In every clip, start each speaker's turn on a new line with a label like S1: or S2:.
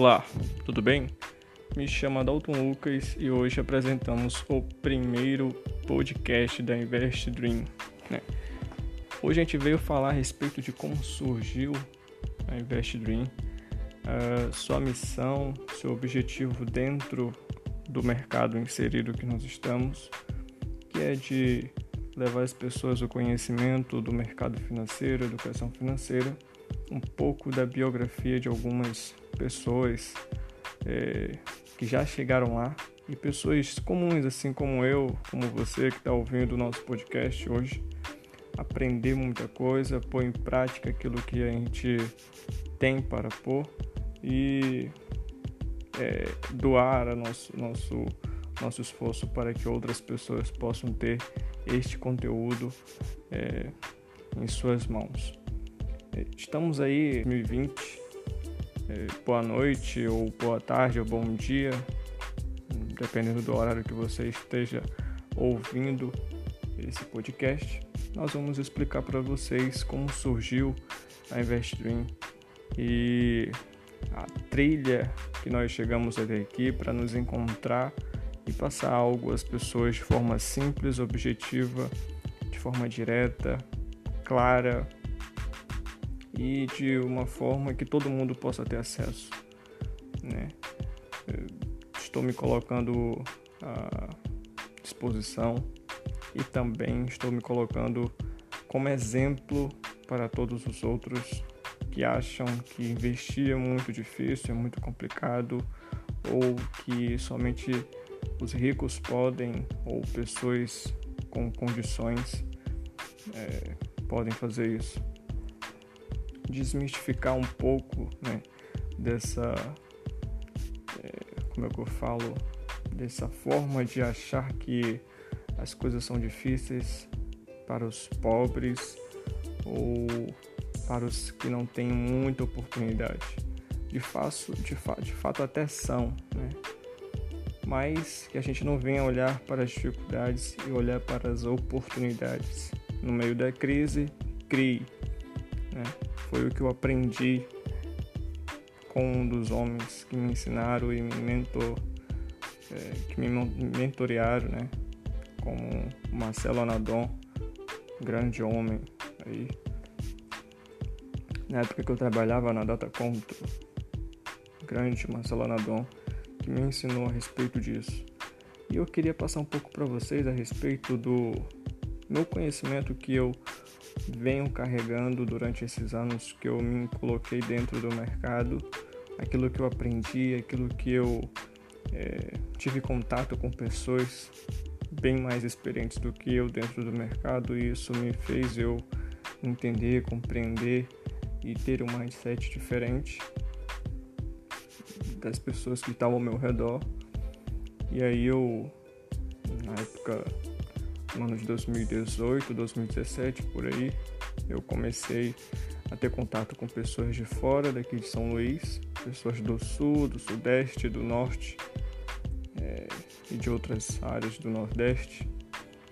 S1: Olá, tudo bem? Me chamo Dalton Lucas e hoje apresentamos o primeiro podcast da Invest Dream. Né? Hoje a gente veio falar a respeito de como surgiu a Invest Dream, sua missão, seu objetivo dentro do mercado inserido que nós estamos, que é de levar as pessoas ao conhecimento do mercado financeiro, educação financeira, um pouco da biografia de algumas pessoas é, que já chegaram lá. E pessoas comuns, assim como eu, como você que está ouvindo o nosso podcast hoje, aprender muita coisa, pôr em prática aquilo que a gente tem para pôr. E é, doar nosso, nosso, nosso esforço para que outras pessoas possam ter este conteúdo é, em suas mãos. É, estamos aí em 2020, é, boa noite ou boa tarde ou bom dia, dependendo do horário que você esteja ouvindo esse podcast. Nós vamos explicar para vocês como surgiu a InvestDream e a trilha que nós chegamos até aqui para nos encontrar e passar algo às pessoas de forma simples, objetiva, de forma direta, clara e de uma forma que todo mundo possa ter acesso. Né? Estou me colocando à disposição e também estou me colocando como exemplo para todos os outros que acham que investir é muito difícil, é muito complicado ou que somente os ricos podem ou pessoas com condições é, podem fazer isso. Desmistificar um pouco né, dessa, é, como é que eu falo, dessa forma de achar que as coisas são difíceis para os pobres ou para os que não têm muita oportunidade. De, fato, de, fa de fato até são, né? mas que a gente não venha olhar para as dificuldades e olhar para as oportunidades. No meio da crise, crie. Né? Foi o que eu aprendi com um dos homens que me ensinaram e me mentor, é, que me mentorearam, né? como Marcelo Anadon, grande homem aí. Na época que eu trabalhava na Data Control, grande Marcelo Anadon que me ensinou a respeito disso. E eu queria passar um pouco para vocês a respeito do meu conhecimento que eu venho carregando durante esses anos que eu me coloquei dentro do mercado, aquilo que eu aprendi, aquilo que eu é, tive contato com pessoas bem mais experientes do que eu dentro do mercado e isso me fez eu entender, compreender e ter um mindset diferente das pessoas que estavam ao meu redor. E aí eu, na época, no ano de 2018, 2017, por aí, eu comecei a ter contato com pessoas de fora daqui de São Luís, pessoas do sul, do sudeste, do norte é, e de outras áreas do nordeste,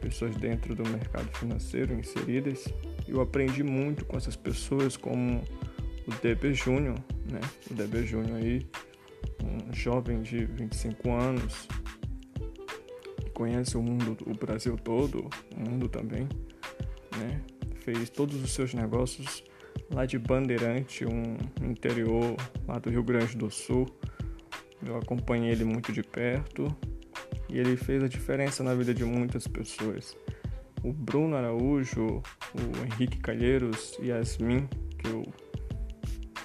S1: pessoas dentro do mercado financeiro inseridas. Eu aprendi muito com essas pessoas, como o DB Júnior, né? O DB Júnior aí um jovem de 25 anos conhece o mundo, o Brasil todo, o mundo também, né? Fez todos os seus negócios lá de Bandeirante, um interior lá do Rio Grande do Sul. Eu acompanhei ele muito de perto e ele fez a diferença na vida de muitas pessoas. O Bruno Araújo, o Henrique Calheiros, Yasmin, que eu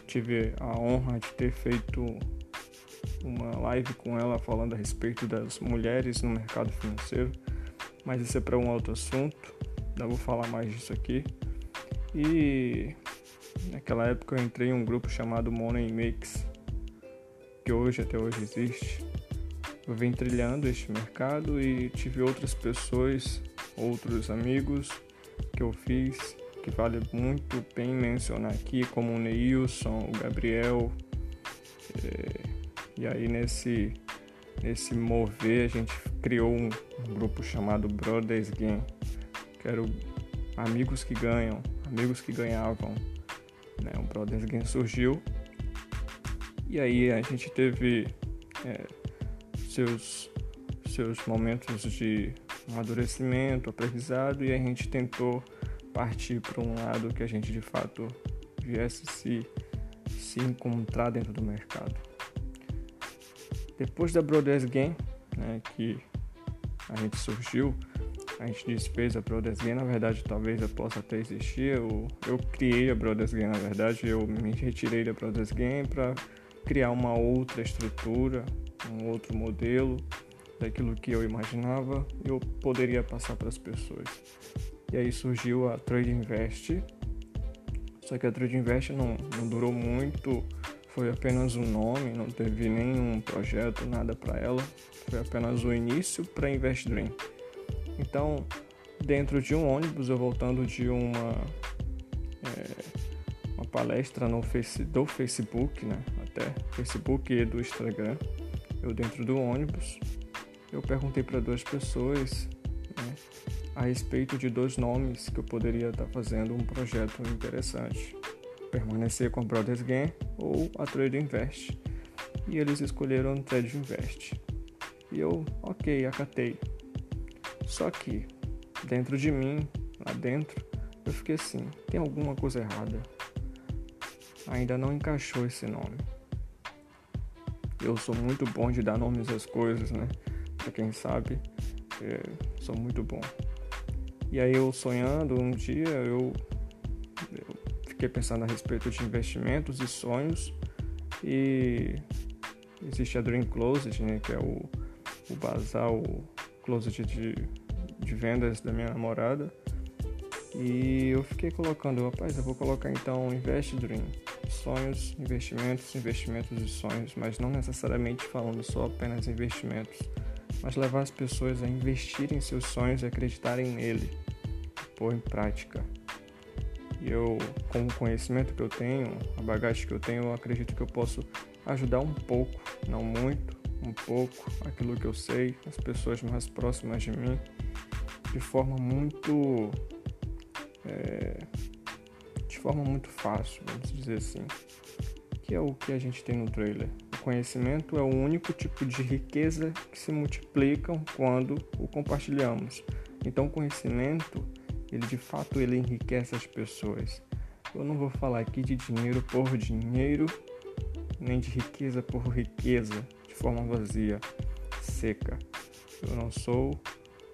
S1: tive a honra de ter feito uma live com ela falando a respeito das mulheres no mercado financeiro, mas isso é para um outro assunto, não vou falar mais disso aqui. E naquela época eu entrei em um grupo chamado Money Mix, que hoje até hoje existe. Eu vim trilhando este mercado e tive outras pessoas, outros amigos que eu fiz que vale muito bem mencionar aqui, como o Neilson, o Gabriel, é, e aí nesse nesse mover a gente criou um, um grupo chamado Brothers Game, que era o amigos que ganham, amigos que ganhavam. Né? O Brothers Game surgiu E aí a gente teve é, seus, seus momentos de amadurecimento, aprendizado, e a gente tentou partir para um lado que a gente de fato viesse se, se encontrar dentro do mercado. Depois da Brothers Game, né, que a gente surgiu, a gente desfez a Brothers Game, na verdade talvez eu possa até existir, eu, eu criei a Brothers Game, na verdade. Eu me retirei da Brothers Game para criar uma outra estrutura, um outro modelo daquilo que eu imaginava eu poderia passar para as pessoas. E aí surgiu a Trade Invest, só que a Trade Invest não, não durou muito, foi apenas um nome, não teve nenhum projeto, nada para ela, foi apenas o início para Invest Dream. Então, dentro de um ônibus, eu voltando de uma, é, uma palestra no face, do Facebook, né? Até Facebook e do Instagram, eu dentro do ônibus, eu perguntei para duas pessoas né, a respeito de dois nomes que eu poderia estar fazendo um projeto interessante. Permanecer com Brothers Game ou a Trade Invest. E eles escolheram Trade Invest. E eu, ok, acatei. Só que, dentro de mim, lá dentro, eu fiquei assim: tem alguma coisa errada. Ainda não encaixou esse nome. Eu sou muito bom de dar nomes às coisas, né? Pra quem sabe, é, sou muito bom. E aí eu sonhando um dia, eu fiquei pensando a respeito de investimentos e sonhos. E existe a Dream Closet, né? Que é o, o bazar, o closet de de vendas da minha namorada. E eu fiquei colocando, rapaz, eu vou colocar então Invest Dream, sonhos, investimentos, investimentos e sonhos, mas não necessariamente falando só apenas investimentos, mas levar as pessoas a investirem em seus sonhos e acreditarem nele, pôr em prática. Eu, com o conhecimento que eu tenho, a bagagem que eu tenho, eu acredito que eu posso ajudar um pouco, não muito, um pouco, aquilo que eu sei, as pessoas mais próximas de mim de forma muito é, de forma muito fácil, vamos dizer assim, que é o que a gente tem no trailer. O conhecimento é o único tipo de riqueza que se multiplicam quando o compartilhamos. Então, o conhecimento, ele de fato ele enriquece as pessoas. Eu não vou falar aqui de dinheiro por dinheiro, nem de riqueza por riqueza, de forma vazia, seca. Eu não sou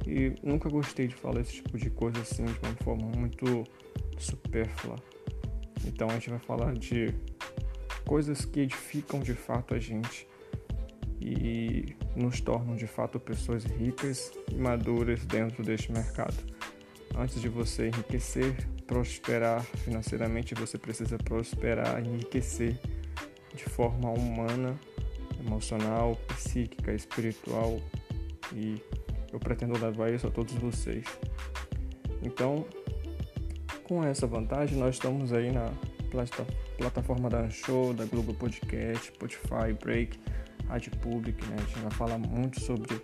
S1: e nunca gostei de falar esse tipo de coisa assim de uma forma muito supérflua. Então a gente vai falar de coisas que edificam de fato a gente e nos tornam de fato pessoas ricas e maduras dentro deste mercado. Antes de você enriquecer, prosperar financeiramente, você precisa prosperar, enriquecer de forma humana, emocional, psíquica, espiritual e eu pretendo levar isso a todos vocês. Então, com essa vantagem, nós estamos aí na plataforma da Show, da Globo Podcast, Spotify, Break, Rádio Public, né? A gente vai falar muito sobre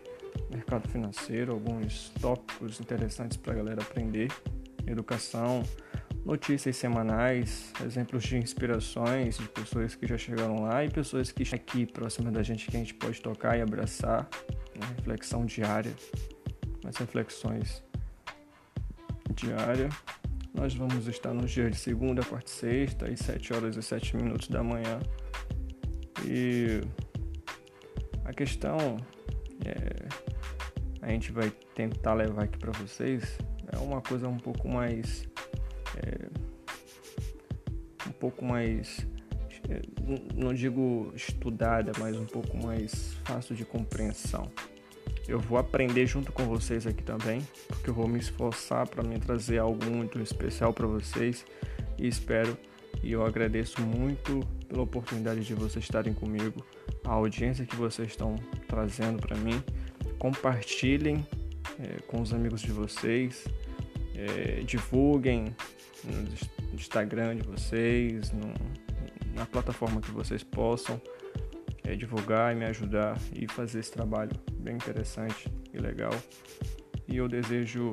S1: mercado financeiro, alguns tópicos interessantes para a galera aprender, educação, notícias semanais, exemplos de inspirações de pessoas que já chegaram lá e pessoas que estão aqui próximas da gente que a gente pode tocar e abraçar, né? reflexão diária, as reflexões diária. Nós vamos estar nos dias de segunda, quarta e sexta, às 7 horas e 7 minutos da manhã. E a questão é, a gente vai tentar levar aqui para vocês é uma coisa um pouco mais é, um pouco mais é, não digo estudada, mas um pouco mais fácil de compreensão. Eu vou aprender junto com vocês aqui também, porque eu vou me esforçar para me trazer algo muito especial para vocês e espero e eu agradeço muito pela oportunidade de vocês estarem comigo, a audiência que vocês estão trazendo para mim. Compartilhem é, com os amigos de vocês, é, divulguem no Instagram de vocês, no, na plataforma que vocês possam é, divulgar e me ajudar e fazer esse trabalho bem interessante e legal. E eu desejo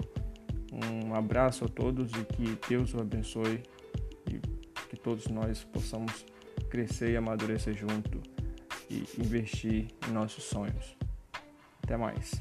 S1: um abraço a todos e que Deus o abençoe e que todos nós possamos crescer e amadurecer junto e investir em nossos sonhos. Até mais.